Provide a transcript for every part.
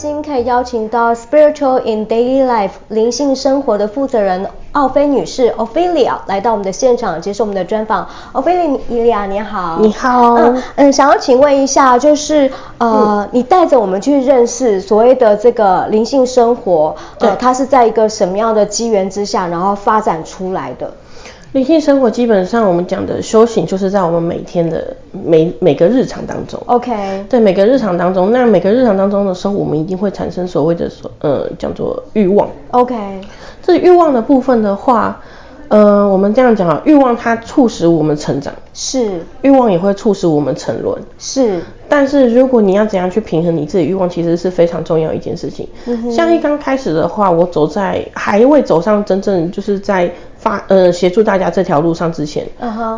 今天邀请到 Spiritual in Daily Life 灵性生活的负责人。奥菲女士，Ophelia 来到我们的现场接受我们的专访。Ophelia，你好。你好。嗯嗯，想要请问一下，就是呃，嗯、你带着我们去认识所谓的这个灵性生活，呃，它是在一个什么样的机缘之下，然后发展出来的？灵性生活基本上我们讲的修行，就是在我们每天的每每个日常当中。OK。对，每个日常当中，那每个日常当中的时候，我们一定会产生所谓的所呃叫做欲望。OK。这欲望的部分的话，呃，我们这样讲啊，欲望它促使我们成长，是；欲望也会促使我们沉沦，是。但是如果你要怎样去平衡你自己欲望，其实是非常重要一件事情。嗯。像一刚开始的话，我走在还未走上真正就是在发呃协助大家这条路上之前，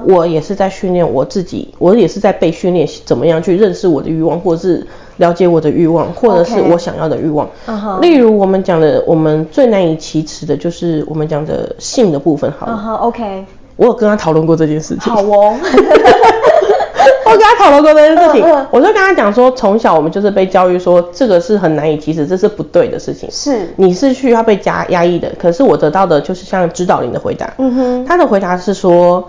我也是在训练我自己，我也是在被训练怎么样去认识我的欲望，或者是。了解我的欲望，或者是我想要的欲望。Uh huh. 例如我们讲的，我们最难以启齿的就是我们讲的性的部分。好了。Uh huh. OK。我有跟他讨论过这件事情。好哦。我跟他讨论过这件事情，uh. 我就跟他讲说，从小我们就是被教育说，这个是很难以启齿，这是不对的事情。是。你是需要被加压抑的，可是我得到的就是像指导灵的回答。嗯哼、uh。他的回答是说。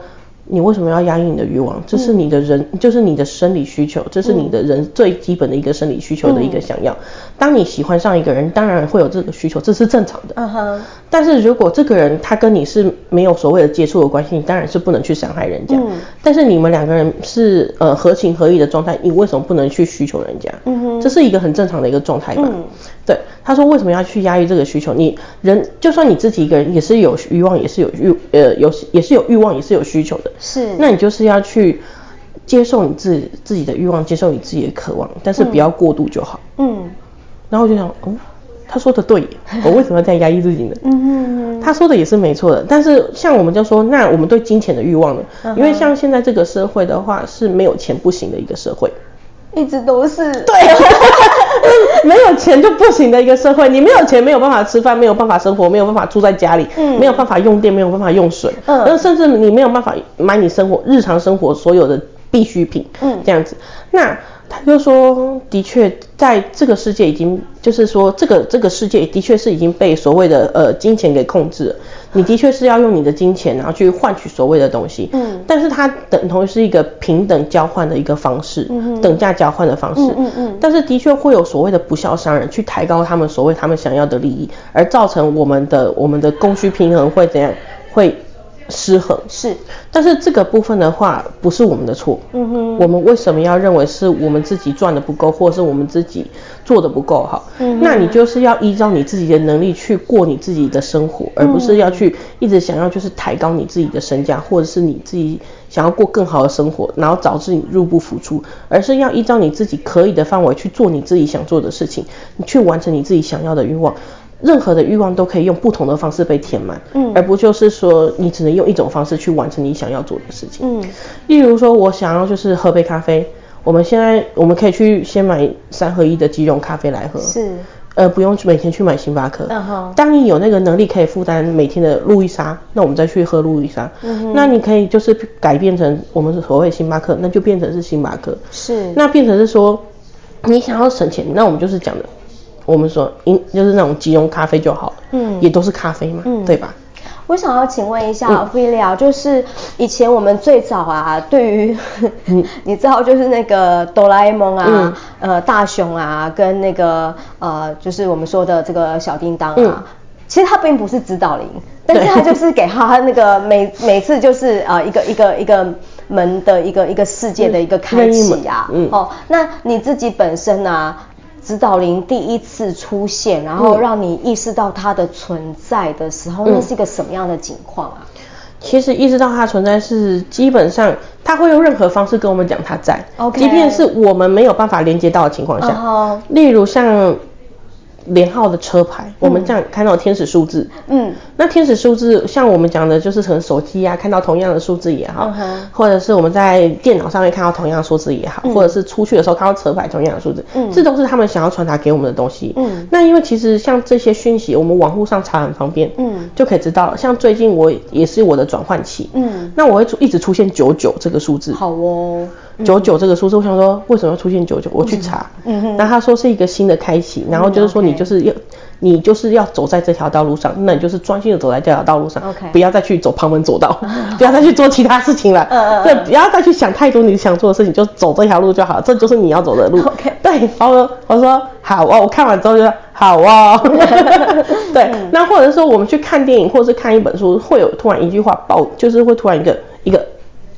你为什么要压抑你的欲望？这是你的人，嗯、就是你的生理需求，这是你的人最基本的一个生理需求的一个想要。嗯、当你喜欢上一个人，当然会有这个需求，这是正常的。嗯哼。但是如果这个人他跟你是没有所谓的接触的关系，你当然是不能去伤害人家。嗯。但是你们两个人是呃合情合意的状态，你为什么不能去需求人家？嗯哼。这是一个很正常的一个状态吧。嗯。对，他说为什么要去压抑这个需求？你人就算你自己一个人也是有欲望，也是有欲呃有也是有欲望，也是有需求的。是。那你就是要去接受你自己自己的欲望，接受你自己的渴望，但是不要过度就好。嗯。然后我就想，哦，他说的对，我为什么要这样压抑自己呢？嗯嗯嗯。他说的也是没错的，但是像我们就说，那我们对金钱的欲望呢？因为像现在这个社会的话，是没有钱不行的一个社会。一直都是对，没有钱就不行的一个社会。你没有钱，没有办法吃饭，没有办法生活，没有办法住在家里，嗯，没有办法用电，没有办法用水，嗯，甚至你没有办法买你生活日常生活所有的必需品，嗯，这样子，那。他就说，的确，在这个世界已经，就是说，这个这个世界的确是已经被所谓的呃金钱给控制了。你的确是要用你的金钱，然后去换取所谓的东西。嗯。但是它等同于是一个平等交换的一个方式，嗯。等价交换的方式。嗯嗯嗯。但是的确会有所谓的不肖商人去抬高他们所谓他们想要的利益，而造成我们的我们的供需平衡会怎样？会。失衡是，但是这个部分的话不是我们的错。嗯哼，我们为什么要认为是我们自己赚的不够，或者是我们自己做的不够好？嗯，那你就是要依照你自己的能力去过你自己的生活，而不是要去一直想要就是抬高你自己的身价，或者是你自己想要过更好的生活，然后导致你入不敷出，而是要依照你自己可以的范围去做你自己想做的事情，你去完成你自己想要的欲望。任何的欲望都可以用不同的方式被填满，嗯，而不就是说你只能用一种方式去完成你想要做的事情，嗯，例如说我想要就是喝杯咖啡，我们现在我们可以去先买三合一的即溶咖啡来喝，是，呃，不用每天去买星巴克，嗯哼，当你有那个能力可以负担每天的路易莎，那我们再去喝路易莎，嗯，那你可以就是改变成我们所谓星巴克，那就变成是星巴克，是，那变成是说你想要省钱，那我们就是讲的。我们说，因就是那种即溶咖啡就好，嗯，也都是咖啡嘛，嗯，对吧？我想要请问一下，Ophelia，就是以前我们最早啊，对于，嗯、你知道，就是那个哆啦 A 梦啊，嗯、呃，大雄啊，跟那个呃，就是我们说的这个小叮当啊，嗯、其实他并不是指导灵，但是他就是给他那个每每次就是呃一个一个一个门的一个一个世界的一个开启啊，嗯，哦，那你自己本身啊。指导灵第一次出现，然后让你意识到它的存在的时候，嗯、那是一个什么样的情况啊？其实意识到它存在是基本上，它会用任何方式跟我们讲它在。即便是我们没有办法连接到的情况下，uh huh. 例如像连号的车牌，嗯、我们这样看到天使数字，嗯，那天使数字像我们讲的，就是可能手机啊看到同样的数字也好，嗯、或者是我们在电脑上面看到同样的数字也好，嗯、或者是出去的时候看到车牌同样的数字，嗯，这都是他们想要传达给我们的东西。嗯，那因为其实像这些讯息，我们网络上查很方便，嗯，就可以知道了。像最近我也是我的转换期，嗯，那我会一直出现九九这个数字。好哦。九九这个数字，我想说为什么要出现九九？我去查，嗯哼，那他说是一个新的开启，然后就是说你就是要，你就是要走在这条道路上，那你就是专心的走在这条道路上，OK，不要再去走旁门左道，不要再去做其他事情了，嗯嗯，对，不要再去想太多你想做的事情，就走这条路就好，这就是你要走的路，OK，对，然后我说好哦，我看完之后就说好哦，对，那或者说我们去看电影或者是看一本书，会有突然一句话爆，就是会突然一个一个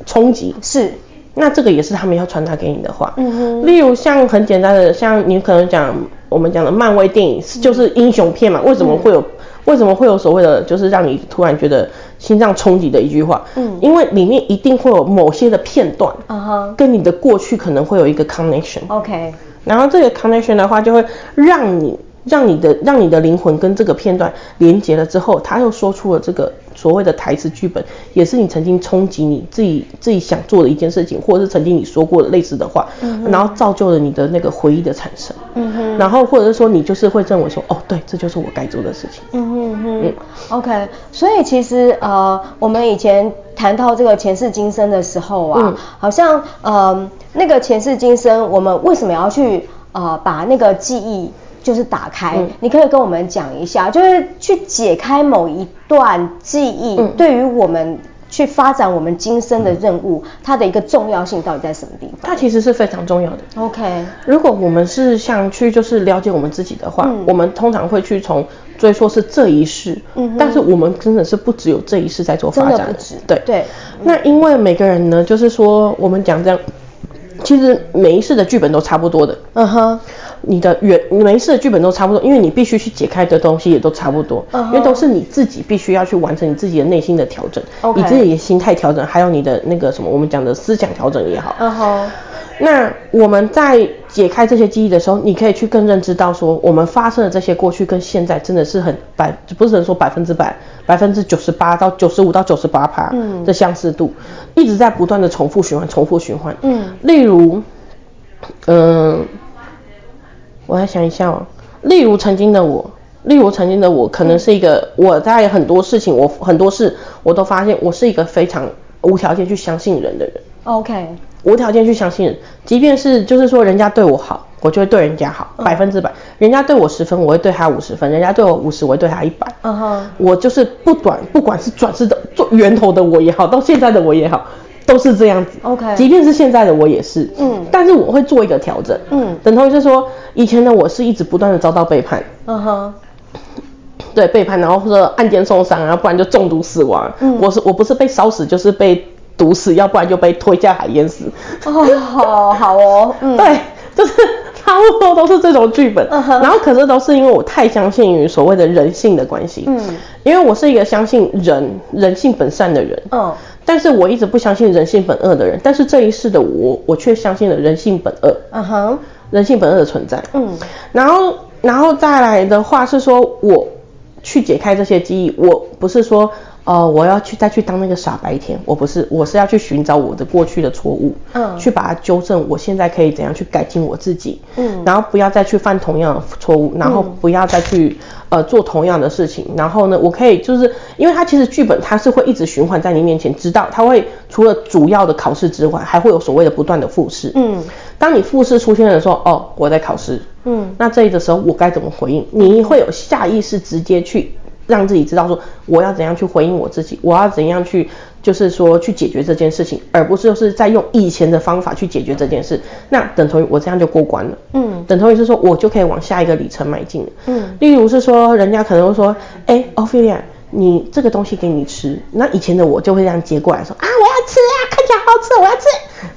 冲击，是。那这个也是他们要传达给你的话，嗯哼。例如像很简单的，像你可能讲我们讲的漫威电影，就是英雄片嘛，为什么会有，为什么会有所谓的，就是让你突然觉得心脏冲击的一句话，嗯，因为里面一定会有某些的片段，嗯哼，跟你的过去可能会有一个 connection，OK，然后这个 connection 的话，就会让你。让你的让你的灵魂跟这个片段连接了之后，他又说出了这个所谓的台词剧本，也是你曾经冲击你自己自己想做的一件事情，或者是曾经你说过的类似的话，嗯、然后造就了你的那个回忆的产生。嗯哼。然后或者是说你就是会认为说，哦，对，这就是我该做的事情。嗯哼哼。嗯。OK，所以其实呃，我们以前谈到这个前世今生的时候啊，嗯、好像呃那个前世今生，我们为什么要去呃把那个记忆？就是打开，嗯、你可以跟我们讲一下，就是去解开某一段记忆，嗯、对于我们去发展我们今生的任务，嗯、它的一个重要性到底在什么地方？它其实是非常重要的。OK，如果我们是想去就是了解我们自己的话，嗯、我们通常会去从追溯是这一世，嗯，但是我们真的是不只有这一世在做发展，对。对。那因为每个人呢，就是说我们讲这样，其实每一次的剧本都差不多的，嗯哼。你的原每一次的剧本都差不多，因为你必须去解开的东西也都差不多，uh huh. 因为都是你自己必须要去完成你自己的内心的调整.你自己的心态调整，还有你的那个什么我们讲的思想调整也好。Uh huh. 那我们在解开这些记忆的时候，你可以去更认知到说，我们发生的这些过去跟现在真的是很百，不是能说百分之百，百分之九十八到九十五到九十八趴的相似度，嗯、一直在不断的重复循环，重复循环。嗯，例如，嗯、呃。我来想一下哦，例如曾经的我，例如曾经的我，可能是一个我在很多事情，我很多事我都发现我是一个非常无条件去相信人的人。OK，无条件去相信人，即便是就是说人家对我好，我就会对人家好，百分之百。人家对我十分，我会对他五十分；人家对我五十，我会对他一百。嗯哼，我就是不管不管是转世的做源头的我也好，到现在的我也好。都是这样子，OK，即便是现在的我也是，嗯，但是我会做一个调整，嗯，等同于是说，以前的我是一直不断的遭到背叛，嗯哼，对，背叛，然后或者暗箭受伤，然后不然就中毒死亡，嗯，我是我不是被烧死就是被毒死，要不然就被推下海淹死，哦，好，好哦，嗯，对，就是差不多都是这种剧本，嗯，然后可是都是因为我太相信于所谓的人性的关系，嗯，因为我是一个相信人人性本善的人，嗯。但是我一直不相信人性本恶的人，但是这一世的我，我却相信了人性本恶。嗯哼、uh，huh. 人性本恶的存在。嗯，然后，然后再来的话是说，我去解开这些记忆，我不是说。呃，我要去再去当那个傻白甜，我不是，我是要去寻找我的过去的错误，嗯，去把它纠正，我现在可以怎样去改进我自己，嗯，然后不要再去犯同样的错误，然后不要再去呃做同样的事情，然后呢，我可以就是，因为它其实剧本它是会一直循环在你面前，直到它会除了主要的考试之外，还会有所谓的不断的复试，嗯，当你复试出现的时候，哦，我在考试，嗯，那这里的时候我该怎么回应？你会有下意识直接去。让自己知道说我要怎样去回应我自己，我要怎样去就是说去解决这件事情，而不是就是在用以前的方法去解决这件事。那等同于我这样就过关了，嗯，等同于是说我就可以往下一个里程迈进了，嗯。例如是说人家可能会说，哎，Ophelia，你这个东西给你吃，那以前的我就会这样接过来说啊，我要吃啊，看起来好吃，我要吃。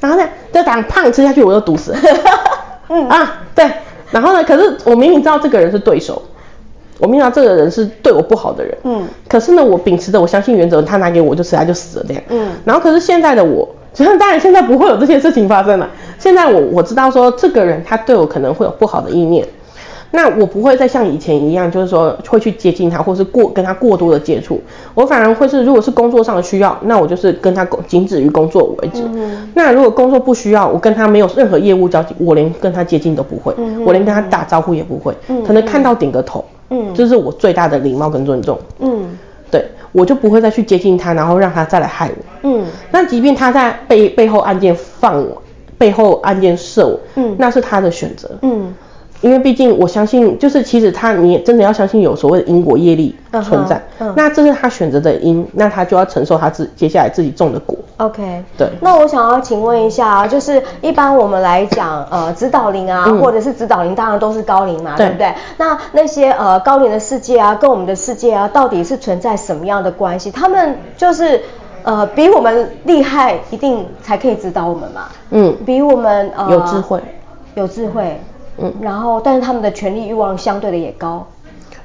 然后呢，就当胖吃下去我就毒死，嗯啊，对。然后呢，可是我明明知道这个人是对手。我明知道这个人是对我不好的人，嗯，可是呢，我秉持着我相信原则，他拿给我就吃，他就死了这样，嗯，然后可是现在的我，其 实当然现在不会有这些事情发生了。现在我我知道说这个人他对我可能会有不好的意念，那我不会再像以前一样，就是说会去接近他，或是过跟他过多的接触。我反而会是，如果是工作上的需要，那我就是跟他仅止于工作为止。嗯、那如果工作不需要，我跟他没有任何业务交集，我连跟他接近都不会，嗯、我连跟他打招呼也不会，嗯、可能看到顶个头，嗯，这是我最大的礼貌跟尊重。嗯，对，我就不会再去接近他，然后让他再来害我。嗯，那即便他在背背后暗箭放我，背后暗箭射我，嗯，那是他的选择。嗯。因为毕竟我相信，就是其实他，你也真的要相信有所谓的因果业力存在。Uh uh. 那这是他选择的因，那他就要承受他自接下来自己种的果。OK，对。那我想要请问一下，就是一般我们来讲，呃，指导灵啊，嗯、或者是指导灵，当然都是高龄嘛，对，对不对？那那些呃高龄的世界啊，跟我们的世界啊，到底是存在什么样的关系？他们就是呃比我们厉害，一定才可以指导我们嘛？嗯，比我们呃有智慧，有智慧。嗯，然后，但是他们的权力欲望相对的也高，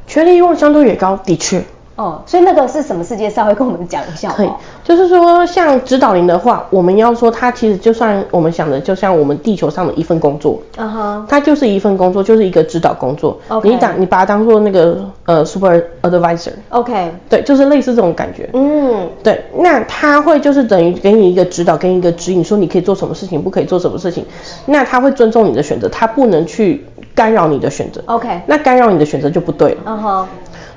权力欲望相对也高，的确。哦，所以那个是什么世界？稍微跟我们讲一下。可以，就是说像指导灵的话，我们要说它其实就算我们想的，就像我们地球上的一份工作，嗯哼，它就是一份工作，就是一个指导工作。你当你把它当做那个呃 super advisor。OK，对，就是类似这种感觉。嗯，对，那他会就是等于给你一个指导，给你一个指引，说你可以做什么事情，不可以做什么事情。那他会尊重你的选择，他不能去干扰你的选择。OK，那干扰你的选择就不对了。嗯哼。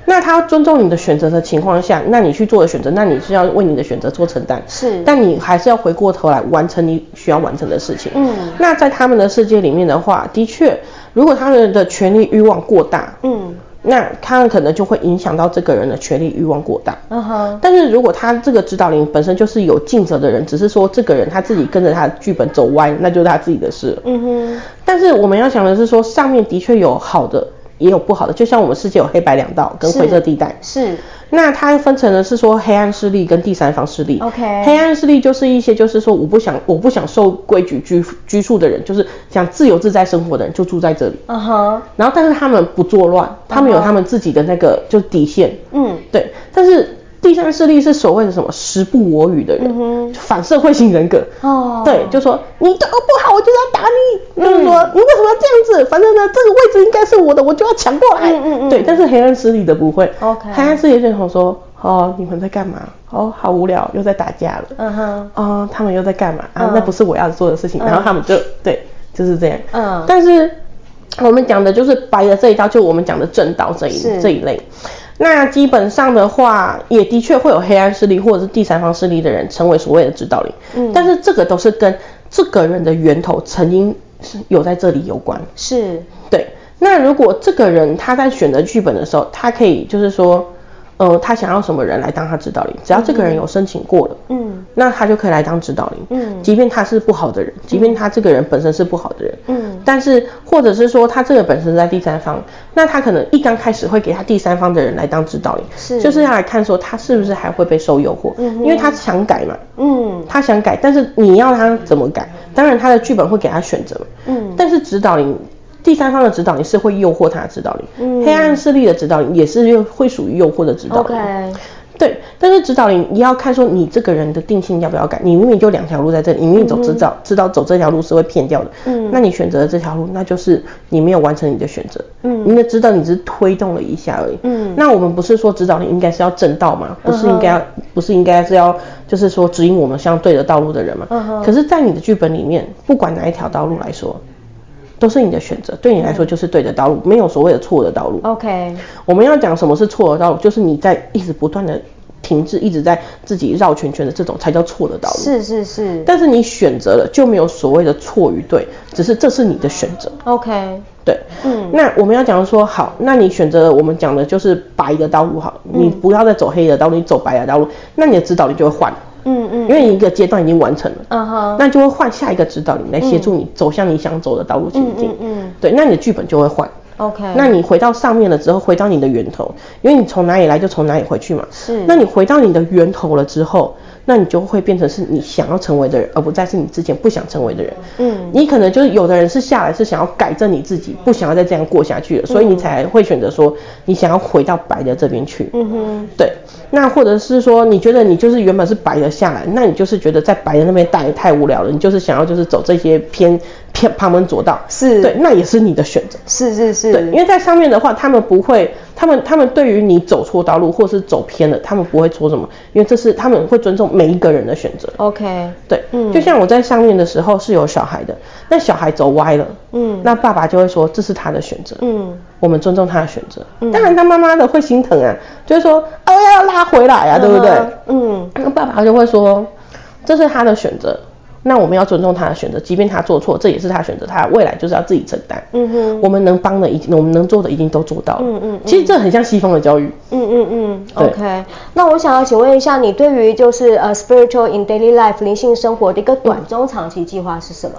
那他尊重你的选择的情况下，那你去做的选择，那你是要为你的选择做承担。是，但你还是要回过头来完成你需要完成的事情。嗯，那在他们的世界里面的话，的确，如果他们的权力欲望过大，嗯，那他们可能就会影响到这个人的权力欲望过大。嗯哼。但是如果他这个指导灵本身就是有尽责的人，只是说这个人他自己跟着他的剧本走歪，那就是他自己的事。嗯哼。但是我们要想的是说，上面的确有好的。也有不好的，就像我们世界有黑白两道跟灰色地带。是。那它分成的是说黑暗势力跟第三方势力。OK。黑暗势力就是一些就是说我不想我不想受规矩拘拘束的人，就是想自由自在生活的人就住在这里。嗯哼。然后但是他们不作乱，他们有他们自己的那个就底线。嗯。对。但是。第三势力是所谓的什么时不我与的人，嗯、反社会型人格。哦，对，就说你对我不好，我就要打你。就是说、嗯、你为什么要这样子？反正呢，这个位置应该是我的，我就要抢过来。嗯嗯嗯。对，但是黑暗势力的不会。OK。黑暗势力就说，哦，你们在干嘛？哦，好无聊，又在打架了。嗯哼。哦，他们又在干嘛？啊，嗯、那不是我要做的事情。然后他们就对，就是这样。嗯。但是我们讲的就是白的这一道，就我们讲的正道这一这一类。那基本上的话，也的确会有黑暗势力或者是第三方势力的人成为所谓的指导灵。嗯，但是这个都是跟这个人的源头曾经是有在这里有关。是，对。那如果这个人他在选择剧本的时候，他可以就是说。呃，他想要什么人来当他指导灵？只要这个人有申请过了，嗯，那他就可以来当指导灵，嗯，即便他是不好的人，即便他这个人本身是不好的人，嗯，但是或者是说他这个本身在第三方，那他可能一刚开始会给他第三方的人来当指导灵，是，就是要来看说他是不是还会被受诱惑，嗯，因为他想改嘛，嗯，他想改，但是你要他怎么改？当然他的剧本会给他选择嘛，嗯，但是指导灵。第三方的指导灵是会诱惑他的指导灵，嗯、黑暗势力的指导灵也是会属于诱惑的指导.对，但是指导灵你要看说你这个人的定性要不要改，你明明就两条路在这里，你明明走知道、嗯、知道走这条路是会骗掉的，嗯，那你选择了这条路，那就是你没有完成你的选择，嗯，你的指导你只是推动了一下而已，嗯，那我们不是说指导灵应该是要正道吗？不是应该不是应该是要就是说指引我们相对的道路的人吗？嗯，可是，在你的剧本里面，不管哪一条道路来说。都是你的选择，对你来说就是对的道路，没有所谓的错的道路。OK，我们要讲什么是错的道路，就是你在一直不断的停滞，一直在自己绕圈圈的这种才叫错的道路。是是是。但是你选择了就没有所谓的错与对，只是这是你的选择。OK，对，嗯，那我们要讲说好，那你选择了我们讲的就是白的道路好，你不要再走黑的道路，你走白的道路，那你的指导力就会换。嗯嗯，因为一个阶段已经完成了，嗯哼，那就会换下一个指导灵来协助你走向你想走的道路前进，嗯，对，那你的剧本就会换，OK，那你回到上面了之后，回到你的源头，因为你从哪里来就从哪里回去嘛，是，那你回到你的源头了之后，那你就会变成是你想要成为的人，而不再是你之前不想成为的人，嗯，你可能就是有的人是下来是想要改正你自己，不想要再这样过下去了，所以你才会选择说你想要回到白的这边去，嗯哼，对。那或者是说，你觉得你就是原本是白的下来，那你就是觉得在白的那边待太无聊了，你就是想要就是走这些偏偏旁门左道，是。对，那也是你的选择，是是是，对，因为在上面的话，他们不会，他们他们对于你走错道路或是走偏了，他们不会说什么，因为这是他们会尊重每一个人的选择。OK，对，嗯，就像我在上面的时候是有小孩的，那小孩走歪了，嗯，那爸爸就会说这是他的选择，嗯，我们尊重他的选择，嗯，当然他妈妈的会心疼啊，就是说，哦要拉回来啊，对不对？嗯，那爸爸就会说这是他的选择。那我们要尊重他的选择，即便他做错，这也是他选择，他未来就是要自己承担。嗯哼，我们能帮的已经，我们能做的已经都做到了。嗯嗯，其实这很像西方的教育。嗯嗯嗯。OK，那我想要请问一下，你对于就是呃 spiritual in daily life 灵性生活的一个短中长期计划是什么？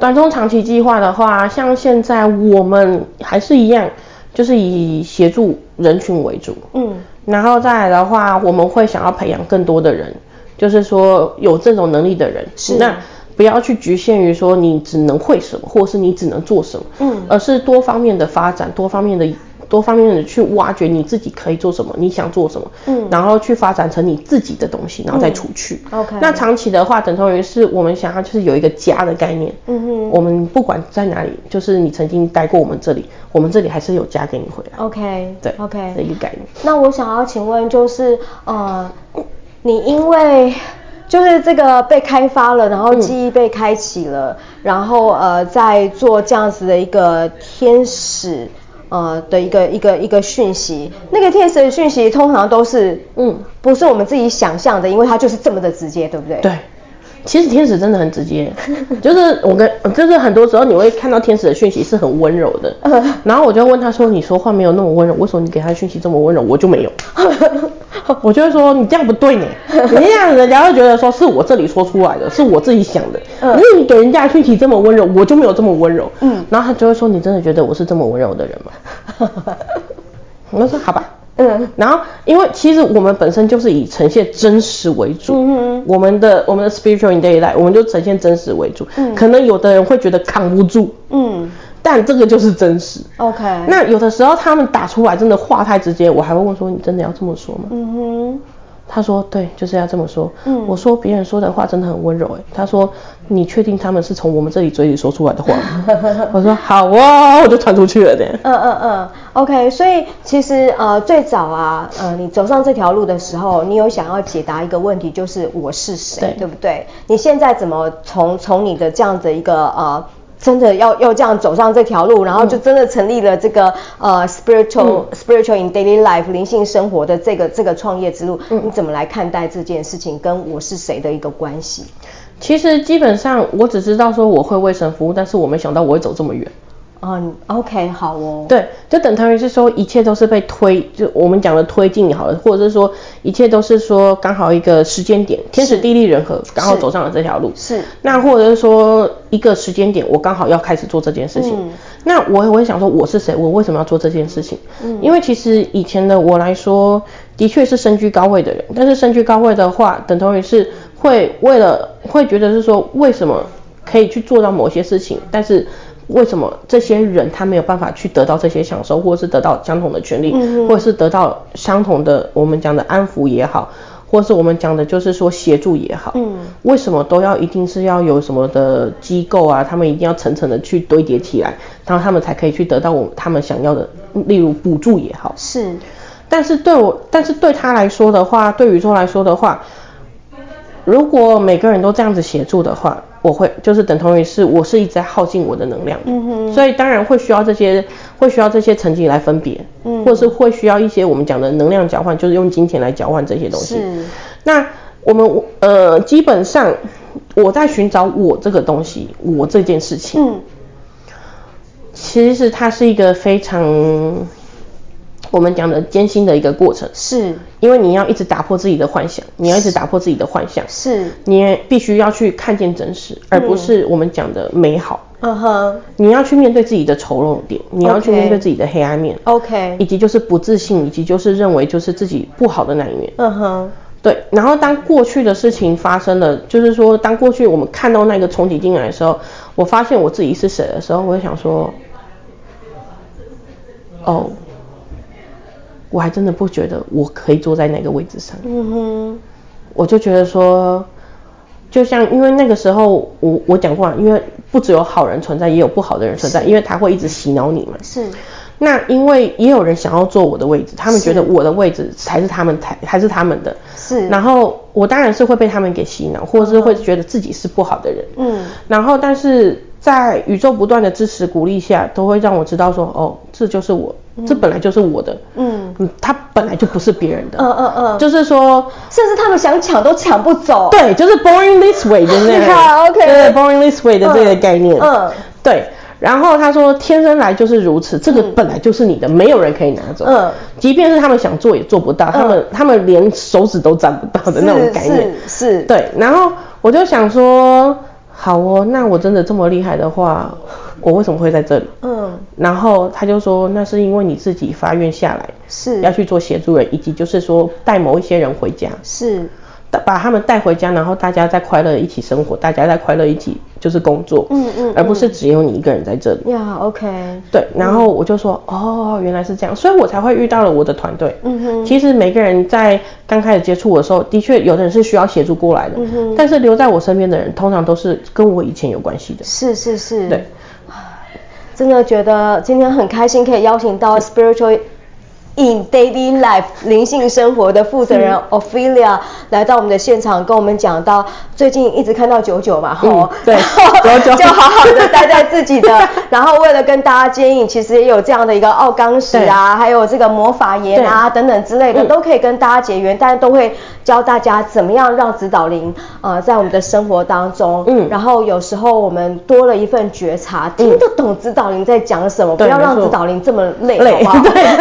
短中长期计划的话，像现在我们还是一样，就是以协助人群为主。嗯，然后再来的话，我们会想要培养更多的人。就是说有这种能力的人，是那不要去局限于说你只能会什么，或是你只能做什么，嗯，而是多方面的发展，多方面的多方面的去挖掘你自己可以做什么，你想做什么，嗯，然后去发展成你自己的东西，然后再出去。嗯、OK。那长期的话，等同于是我们想要就是有一个家的概念，嗯哼，我们不管在哪里，就是你曾经待过我们这里，我们这里还是有家给你回来。OK。对，OK。的一个概念。那我想要请问就是呃。你因为就是这个被开发了，然后记忆被开启了，嗯、然后呃，在做这样子的一个天使呃的一个一个一个讯息，那个天使的讯息通常都是嗯，不是我们自己想象的，因为它就是这么的直接，对不对？对。其实天使真的很直接，就是我跟就是很多时候你会看到天使的讯息是很温柔的，然后我就问他说：“你说话没有那么温柔，为什么你给他讯息这么温柔？”我就没有，我就会说：“你这样不对呢，你这样人家会觉得说是我这里说出来的，是我自己想的，因为你给人家讯息这么温柔，我就没有这么温柔。”嗯，然后他就会说：“你真的觉得我是这么温柔的人吗？” 我就说：“好吧。”嗯，然后因为其实我们本身就是以呈现真实为主，嗯哼，我们的我们的 spiritual in daily life，我们就呈现真实为主，嗯，可能有的人会觉得扛不住，嗯，但这个就是真实，OK，那有的时候他们打出来真的话太直接，我还会问说，你真的要这么说吗？嗯哼。他说：“对，就是要这么说。”嗯，我说别人说的话真的很温柔。哎，他说：“你确定他们是从我们这里嘴里说出来的话吗？” 我说：“好啊，我就传出去了。”对。嗯嗯嗯，OK。所以其实呃，最早啊，呃，你走上这条路的时候，你有想要解答一个问题，就是我是谁，对，对不对？你现在怎么从从你的这样的一个呃。真的要要这样走上这条路，然后就真的成立了这个、嗯、呃 spiritual、嗯、spiritual in daily life 灵性生活的这个这个创业之路，嗯、你怎么来看待这件事情跟我是谁的一个关系？其实基本上我只知道说我会为神服务，但是我没想到我会走这么远。嗯，OK，好哦。对，就等同于是说，一切都是被推，就我们讲的推进也好了，或者是说，一切都是说刚好一个时间点，天时地利人和，刚好走上了这条路。是。那或者是说一个时间点，我刚好要开始做这件事情。嗯。那我我会想说，我是谁？我为什么要做这件事情？嗯。因为其实以前的我来说，的确是身居高位的人，但是身居高位的话，等同于是会为了会觉得是说，为什么可以去做到某些事情，但是。为什么这些人他没有办法去得到这些享受，或者是得到相同的权利，嗯、或者是得到相同的我们讲的安抚也好，或者是我们讲的就是说协助也好，嗯，为什么都要一定是要有什么的机构啊？他们一定要层层的去堆叠起来，然后他们才可以去得到我他们想要的，例如补助也好。是，但是对我，但是对他来说的话，对宇宙来说的话，如果每个人都这样子协助的话。我会就是等同于是，我是一直在耗尽我的能量，嗯哼，所以当然会需要这些，会需要这些成绩来分别，嗯，或者是会需要一些我们讲的能量交换，就是用金钱来交换这些东西。是，那我们呃，基本上我在寻找我这个东西，我这件事情，嗯，其实它是一个非常。我们讲的艰辛的一个过程，是因为你要一直打破自己的幻想，你要一直打破自己的幻想，是你也必须要去看见真实，而不是我们讲的美好。嗯哼，你要去面对自己的丑陋点，你要去面对自己的黑暗面。OK，以及就是不自信，以及就是认为就是自己不好的那一面。嗯哼，对。然后当过去的事情发生了，就是说当过去我们看到那个冲击进来的时候，我发现我自己是谁的时候，我就想说，哦。我还真的不觉得我可以坐在那个位置上，嗯哼，我就觉得说，就像因为那个时候我我讲过，因为不只有好人存在，也有不好的人存在，因为他会一直洗脑你嘛。是。那因为也有人想要坐我的位置，他们觉得我的位置才是他们才还是他们的。是。然后我当然是会被他们给洗脑，或者是会觉得自己是不好的人。嗯。然后，但是在宇宙不断的支持鼓励下，都会让我知道说，哦，这就是我，这本来就是我的。嗯。嗯，他本来就不是别人的。嗯嗯嗯。就是说，甚至他们想抢都抢不走。对，就是 born this way 的那个。好，OK。对，born this way 的这个概念。嗯。对。然后他说，天生来就是如此，这个本来就是你的，嗯、没有人可以拿走。嗯，即便是他们想做也做不到，嗯、他们他们连手指都沾不到的那种概念。是是。对，然后我就想说，好哦，那我真的这么厉害的话，我为什么会在这里？嗯。然后他就说，那是因为你自己发愿下来，是要去做协助人，以及就是说带某一些人回家。是。把他们带回家，然后大家在快乐一起生活，大家在快乐一起就是工作，嗯嗯，嗯，而不是只有你一个人在这里。呀，OK。对，然后我就说，嗯、哦，原来是这样，所以我才会遇到了我的团队。嗯哼。其实每个人在刚开始接触我的时候，的确有的人是需要协助过来的，嗯哼。但是留在我身边的人，通常都是跟我以前有关系的。是是是。对。真的觉得今天很开心，可以邀请到 Spiritual。In daily life，灵性生活的负责人 Ophelia 来到我们的现场，跟我们讲到最近一直看到九九嘛，吼、嗯，对，九九。就好好的待在自己的，然后为了跟大家接应，其实也有这样的一个奥冈石啊，还有这个魔法盐啊等等之类的，都可以跟大家结缘，但是都会教大家怎么样让指导灵呃在我们的生活当中，嗯，然后有时候我们多了一份觉察，听得懂指导灵在讲什么，不要让指导灵这么累，累，好不好？对。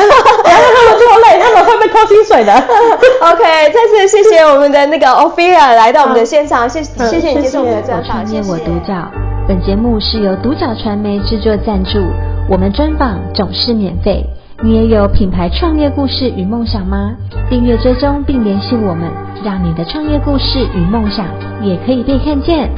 他们这么累，他们会被扣薪水的。OK，再次谢谢我们的那个 Ophelia 来到我们的现场，谢谢谢谢你接受我们的专访，谢谢。我独角，本节目是由独角传媒制作赞助，我们专访总是免费。你也有品牌创业故事与梦想吗？订阅追踪并联系我们，让你的创业故事与梦想也可以被看见。